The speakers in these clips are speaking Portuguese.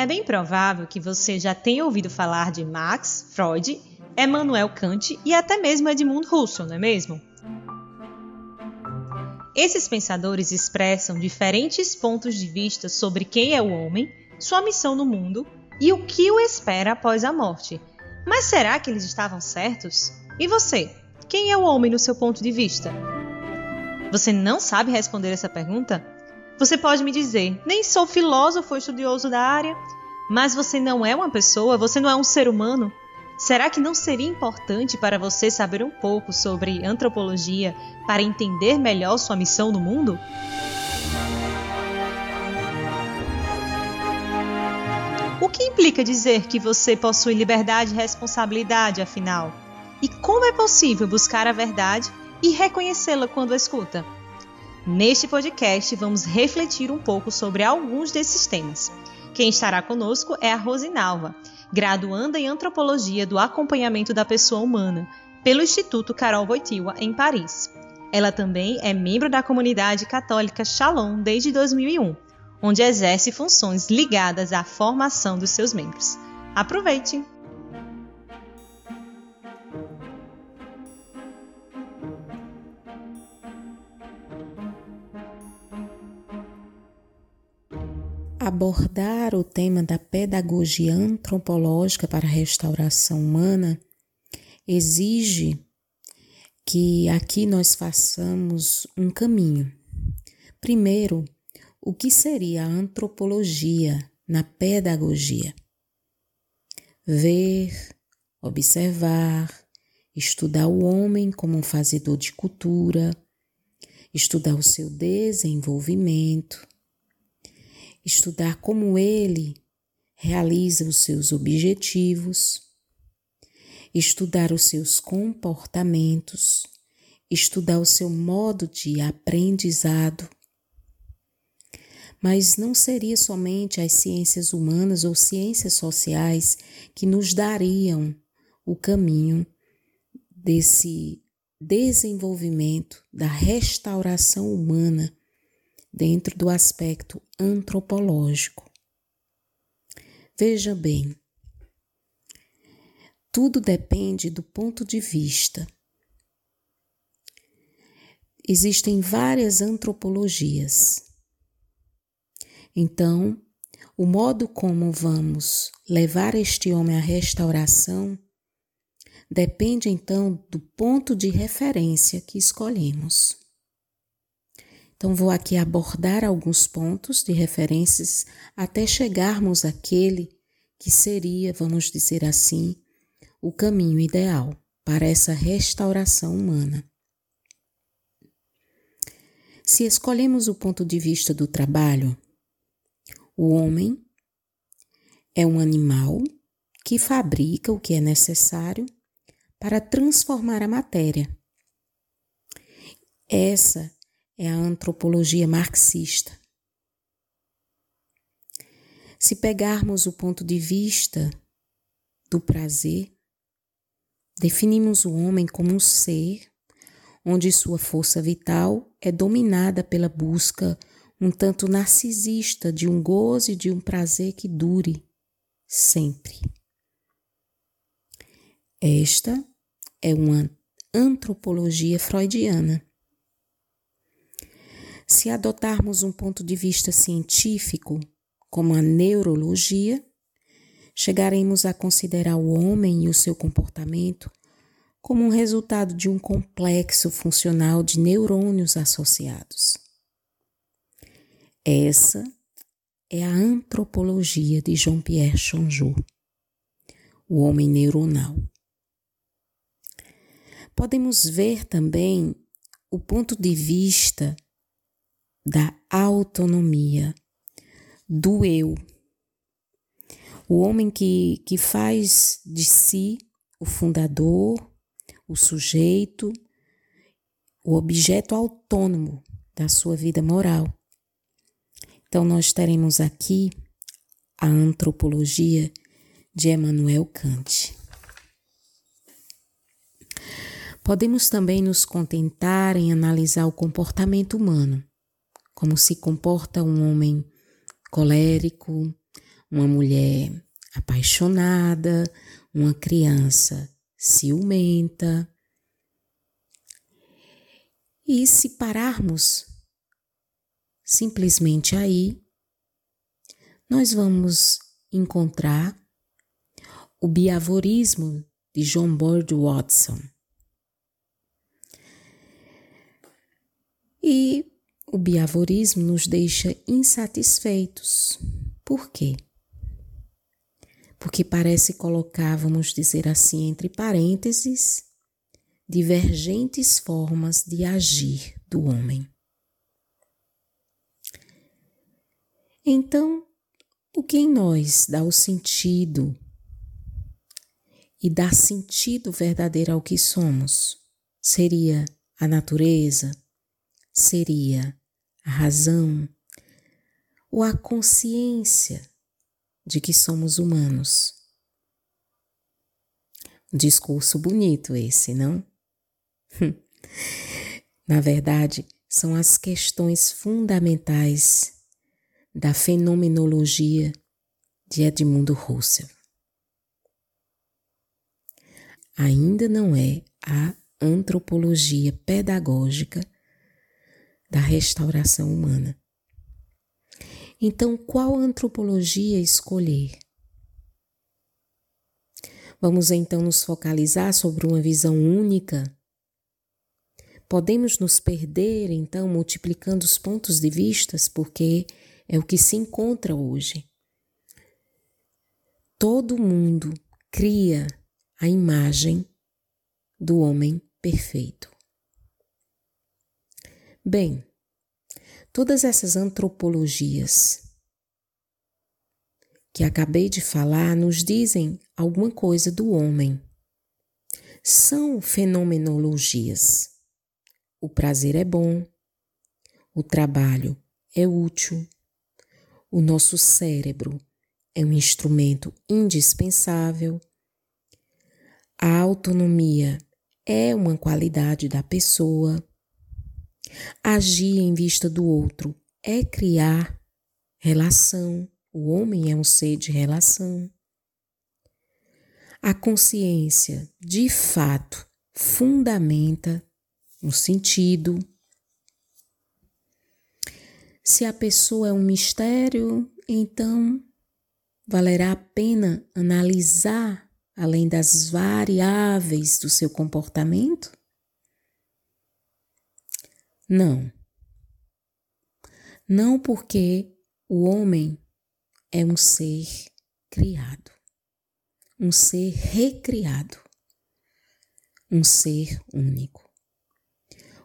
É bem provável que você já tenha ouvido falar de Marx, Freud, Emmanuel Kant e até mesmo Edmund Husserl, não é mesmo? Esses pensadores expressam diferentes pontos de vista sobre quem é o homem, sua missão no mundo e o que o espera após a morte. Mas será que eles estavam certos? E você? Quem é o homem no seu ponto de vista? Você não sabe responder essa pergunta? Você pode me dizer: nem sou filósofo ou estudioso da área, mas você não é uma pessoa, você não é um ser humano. Será que não seria importante para você saber um pouco sobre antropologia para entender melhor sua missão no mundo? O que implica dizer que você possui liberdade e responsabilidade, afinal? E como é possível buscar a verdade e reconhecê-la quando escuta? Neste podcast, vamos refletir um pouco sobre alguns desses temas. Quem estará conosco é a Rosinalva, graduanda em Antropologia do Acompanhamento da Pessoa Humana, pelo Instituto Carol Wojtyła, em Paris. Ela também é membro da comunidade católica Shalom desde 2001, onde exerce funções ligadas à formação dos seus membros. Aproveite! Abordar o tema da pedagogia antropológica para a restauração humana exige que aqui nós façamos um caminho. Primeiro, o que seria a antropologia na pedagogia? Ver, observar, estudar o homem como um fazedor de cultura, estudar o seu desenvolvimento, estudar como ele realiza os seus objetivos, estudar os seus comportamentos, estudar o seu modo de aprendizado. Mas não seria somente as ciências humanas ou ciências sociais que nos dariam o caminho desse desenvolvimento da restauração humana dentro do aspecto antropológico. Veja bem, tudo depende do ponto de vista. Existem várias antropologias. Então, o modo como vamos levar este homem à restauração depende então do ponto de referência que escolhemos. Então, vou aqui abordar alguns pontos de referências até chegarmos àquele que seria, vamos dizer assim, o caminho ideal para essa restauração humana. Se escolhemos o ponto de vista do trabalho, o homem é um animal que fabrica o que é necessário para transformar a matéria. Essa é a antropologia marxista. Se pegarmos o ponto de vista do prazer, definimos o homem como um ser onde sua força vital é dominada pela busca um tanto narcisista de um gozo e de um prazer que dure sempre. Esta é uma antropologia freudiana. Se adotarmos um ponto de vista científico, como a neurologia, chegaremos a considerar o homem e o seu comportamento como um resultado de um complexo funcional de neurônios associados. Essa é a antropologia de Jean-Pierre Changeux, o homem neuronal. Podemos ver também o ponto de vista da autonomia, do eu. O homem que, que faz de si o fundador, o sujeito, o objeto autônomo da sua vida moral. Então, nós teremos aqui a antropologia de Emmanuel Kant. Podemos também nos contentar em analisar o comportamento humano como se comporta um homem colérico, uma mulher apaixonada, uma criança ciumenta. E se pararmos simplesmente aí, nós vamos encontrar o biavorismo de John Boyd Watson. E o biavorismo nos deixa insatisfeitos. Por quê? Porque parece colocar, vamos dizer assim, entre parênteses, divergentes formas de agir do homem. Então, o que em nós dá o sentido e dá sentido verdadeiro ao que somos? Seria a natureza, seria a razão ou a consciência de que somos humanos. discurso bonito esse, não? Na verdade, são as questões fundamentais da fenomenologia de Edmundo Russell. Ainda não é a antropologia pedagógica da restauração humana. Então, qual antropologia escolher? Vamos então nos focalizar sobre uma visão única? Podemos nos perder, então, multiplicando os pontos de vistas, porque é o que se encontra hoje. Todo mundo cria a imagem do homem perfeito. Bem, todas essas antropologias que acabei de falar nos dizem alguma coisa do homem. São fenomenologias. O prazer é bom, o trabalho é útil, o nosso cérebro é um instrumento indispensável, a autonomia é uma qualidade da pessoa. Agir em vista do outro é criar relação. O homem é um ser de relação. A consciência, de fato, fundamenta o sentido. Se a pessoa é um mistério, então valerá a pena analisar além das variáveis do seu comportamento? Não. Não porque o homem é um ser criado, um ser recriado, um ser único.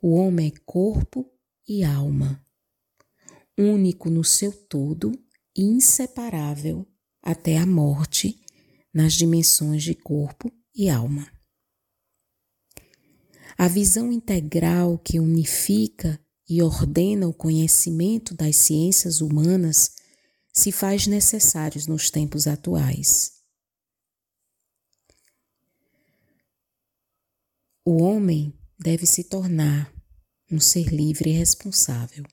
O homem é corpo e alma, único no seu todo e inseparável até a morte nas dimensões de corpo e alma. A visão integral que unifica e ordena o conhecimento das ciências humanas se faz necessários nos tempos atuais. O homem deve se tornar um ser livre e responsável.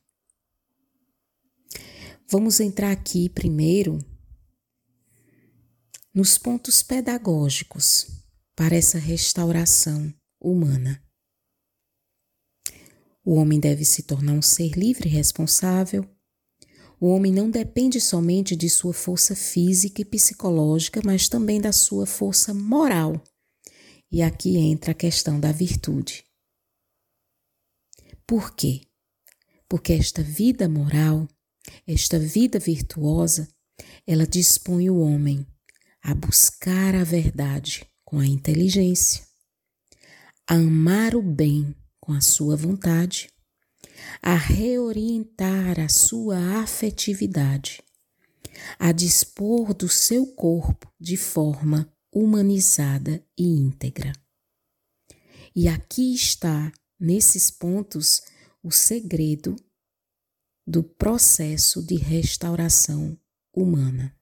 Vamos entrar aqui primeiro nos pontos pedagógicos para essa restauração humana. O homem deve se tornar um ser livre e responsável. O homem não depende somente de sua força física e psicológica, mas também da sua força moral. E aqui entra a questão da virtude. Por quê? Porque esta vida moral, esta vida virtuosa, ela dispõe o homem a buscar a verdade com a inteligência, a amar o bem com a sua vontade, a reorientar a sua afetividade, a dispor do seu corpo de forma humanizada e íntegra. E aqui está, nesses pontos, o segredo do processo de restauração humana.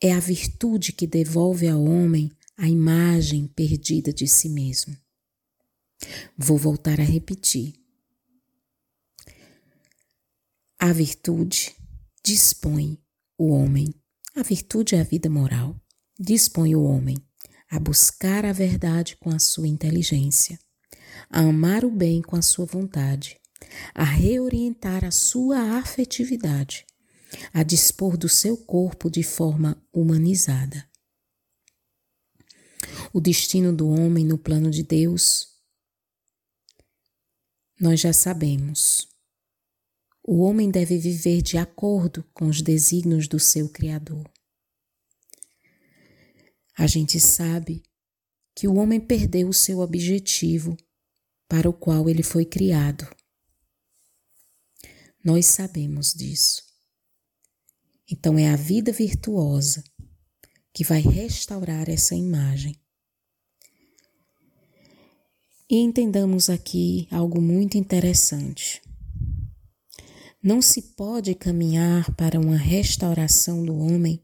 É a virtude que devolve ao homem a imagem perdida de si mesmo. Vou voltar a repetir. A virtude dispõe o homem, a virtude é a vida moral, dispõe o homem a buscar a verdade com a sua inteligência, a amar o bem com a sua vontade, a reorientar a sua afetividade, a dispor do seu corpo de forma humanizada. O destino do homem no plano de Deus, nós já sabemos. O homem deve viver de acordo com os desígnios do seu Criador. A gente sabe que o homem perdeu o seu objetivo para o qual ele foi criado. Nós sabemos disso. Então é a vida virtuosa que vai restaurar essa imagem. E entendamos aqui algo muito interessante. Não se pode caminhar para uma restauração do homem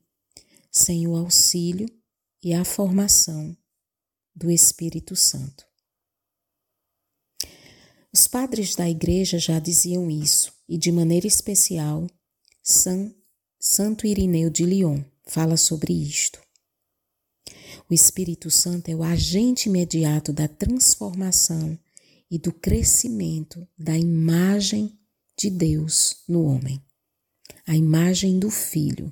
sem o auxílio e a formação do Espírito Santo. Os padres da igreja já diziam isso, e de maneira especial, São Santo Irineu de Lyon fala sobre isto. O Espírito Santo é o agente imediato da transformação e do crescimento da imagem de Deus no homem, a imagem do Filho.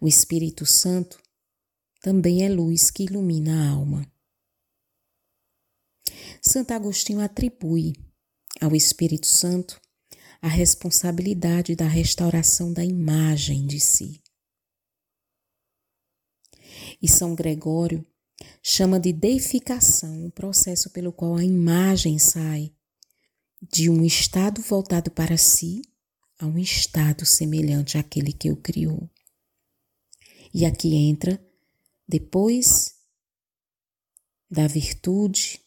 O Espírito Santo também é luz que ilumina a alma. Santo Agostinho atribui ao Espírito Santo a responsabilidade da restauração da imagem de si. E São Gregório chama de deificação o processo pelo qual a imagem sai de um estado voltado para si a um estado semelhante àquele que o criou. E aqui entra, depois da virtude,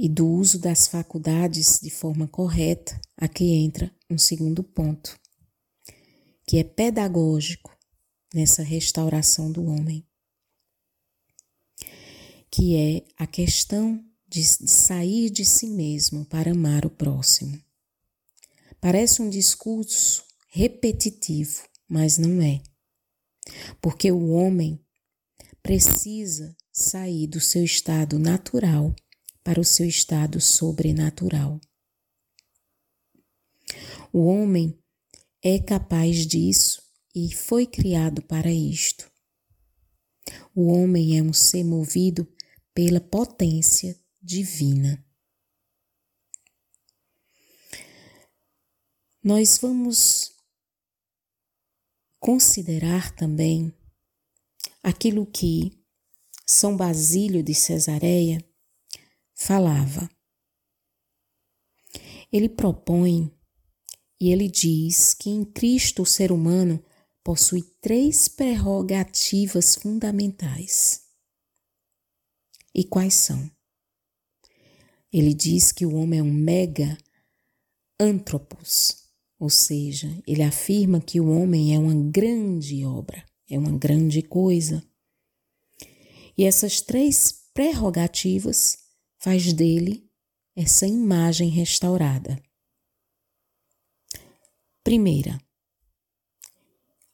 e do uso das faculdades de forma correta, aqui entra um segundo ponto, que é pedagógico nessa restauração do homem, que é a questão de sair de si mesmo para amar o próximo. Parece um discurso repetitivo, mas não é. Porque o homem precisa sair do seu estado natural para o seu estado sobrenatural. O homem é capaz disso e foi criado para isto. O homem é um ser movido pela potência divina. Nós vamos considerar também aquilo que São Basílio de Cesareia falava. Ele propõe e ele diz que em Cristo o ser humano possui três prerrogativas fundamentais. E quais são? Ele diz que o homem é um mega antropos, ou seja, ele afirma que o homem é uma grande obra, é uma grande coisa. E essas três prerrogativas faz dele essa imagem restaurada. Primeira,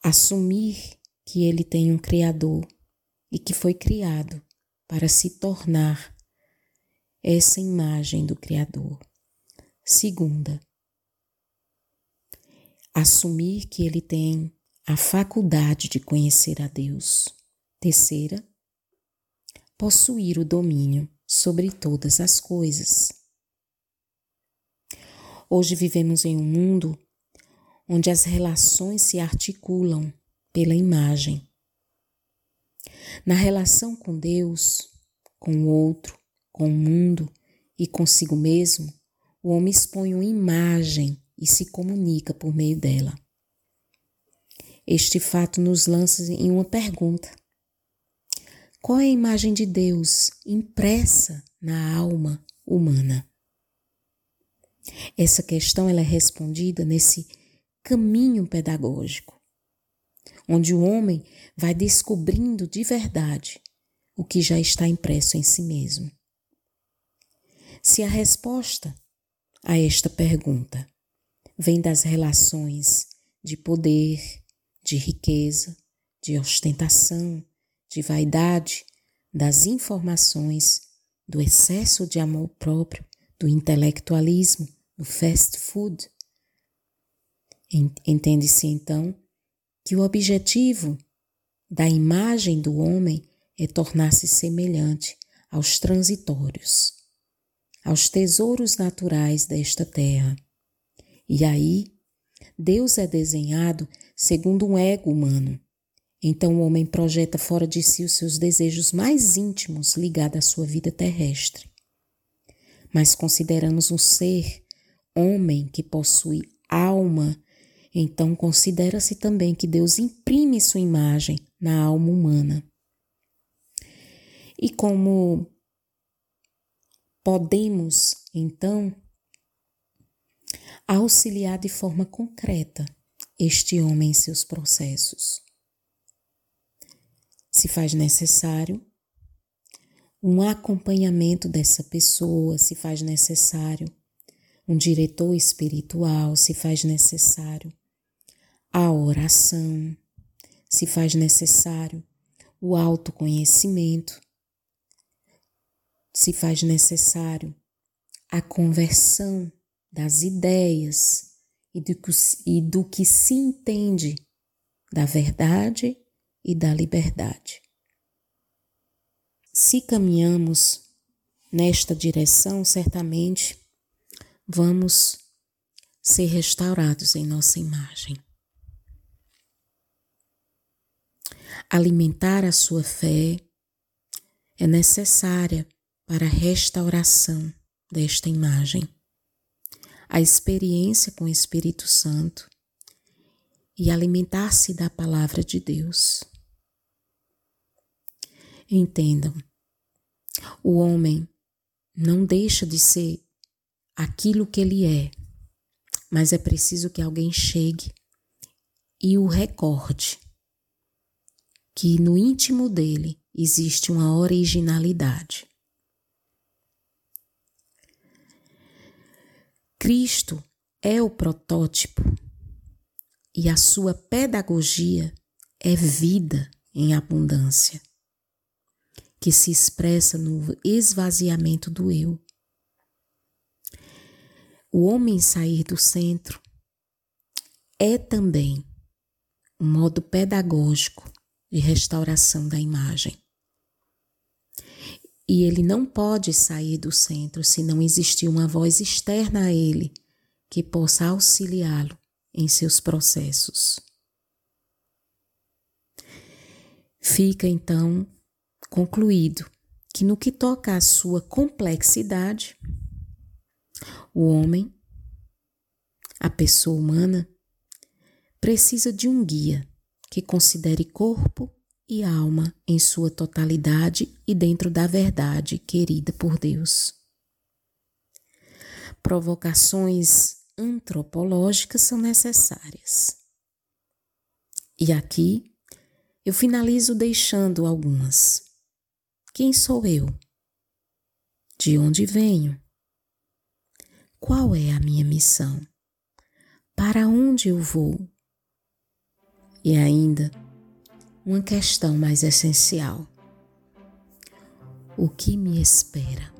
assumir que ele tem um Criador e que foi criado para se tornar essa imagem do Criador. Segunda, assumir que ele tem a faculdade de conhecer a Deus. Terceira, possuir o domínio sobre todas as coisas. Hoje vivemos em um mundo onde as relações se articulam pela imagem. Na relação com Deus, com o outro, com o mundo e consigo mesmo, o homem expõe uma imagem e se comunica por meio dela. Este fato nos lança em uma pergunta: qual é a imagem de Deus impressa na alma humana? Essa questão ela é respondida nesse caminho pedagógico, onde o homem vai descobrindo de verdade o que já está impresso em si mesmo. Se a resposta a esta pergunta vem das relações de poder, de riqueza, de ostentação, de vaidade, das informações, do excesso de amor próprio, do intelectualismo, do fast food. Entende-se então que o objetivo da imagem do homem é tornar-se semelhante aos transitórios, aos tesouros naturais desta terra. E aí, Deus é desenhado segundo um ego humano. Então o homem projeta fora de si os seus desejos mais íntimos ligados à sua vida terrestre. Mas consideramos um ser, homem, que possui alma, então considera-se também que Deus imprime sua imagem na alma humana. E como podemos, então, auxiliar de forma concreta este homem em seus processos? Se faz necessário um acompanhamento dessa pessoa, se faz necessário um diretor espiritual, se faz necessário a oração, se faz necessário o autoconhecimento, se faz necessário a conversão das ideias e do, que, e do que se entende da verdade e da liberdade. Se caminhamos nesta direção, certamente vamos ser restaurados em nossa imagem. Alimentar a sua fé é necessária para a restauração desta imagem. A experiência com o Espírito Santo e alimentar-se da palavra de Deus. Entendam, o homem não deixa de ser aquilo que ele é, mas é preciso que alguém chegue e o recorde que no íntimo dele existe uma originalidade. Cristo é o protótipo e a sua pedagogia é vida em abundância, que se expressa no esvaziamento do eu. O homem sair do centro é também um modo pedagógico de restauração da imagem. E ele não pode sair do centro se não existir uma voz externa a ele que possa auxiliá-lo em seus processos. Fica então concluído que no que toca à sua complexidade, o homem, a pessoa humana, precisa de um guia que considere corpo e alma em sua totalidade e dentro da verdade querida por Deus. Provocações antropológicas são necessárias. E aqui eu finalizo deixando algumas. Quem sou eu? De onde venho? Qual é a minha missão? Para onde eu vou? E ainda, uma questão mais essencial: o que me espera?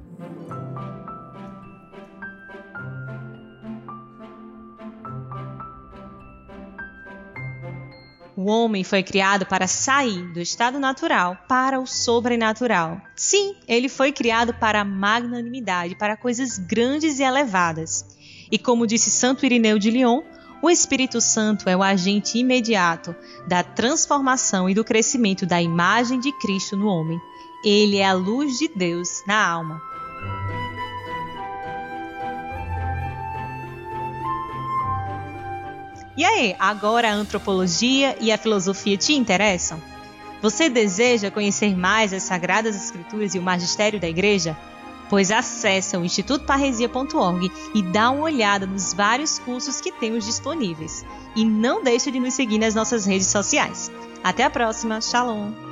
O homem foi criado para sair do estado natural para o sobrenatural. Sim, ele foi criado para a magnanimidade, para coisas grandes e elevadas. E como disse Santo Irineu de Lyon, o Espírito Santo é o agente imediato da transformação e do crescimento da imagem de Cristo no homem. Ele é a luz de Deus na alma. E aí, agora a antropologia e a filosofia te interessam? Você deseja conhecer mais as Sagradas Escrituras e o magistério da Igreja? Pois acesse o institutoparresia.org e dá uma olhada nos vários cursos que temos disponíveis. E não deixe de nos seguir nas nossas redes sociais. Até a próxima, Shalom!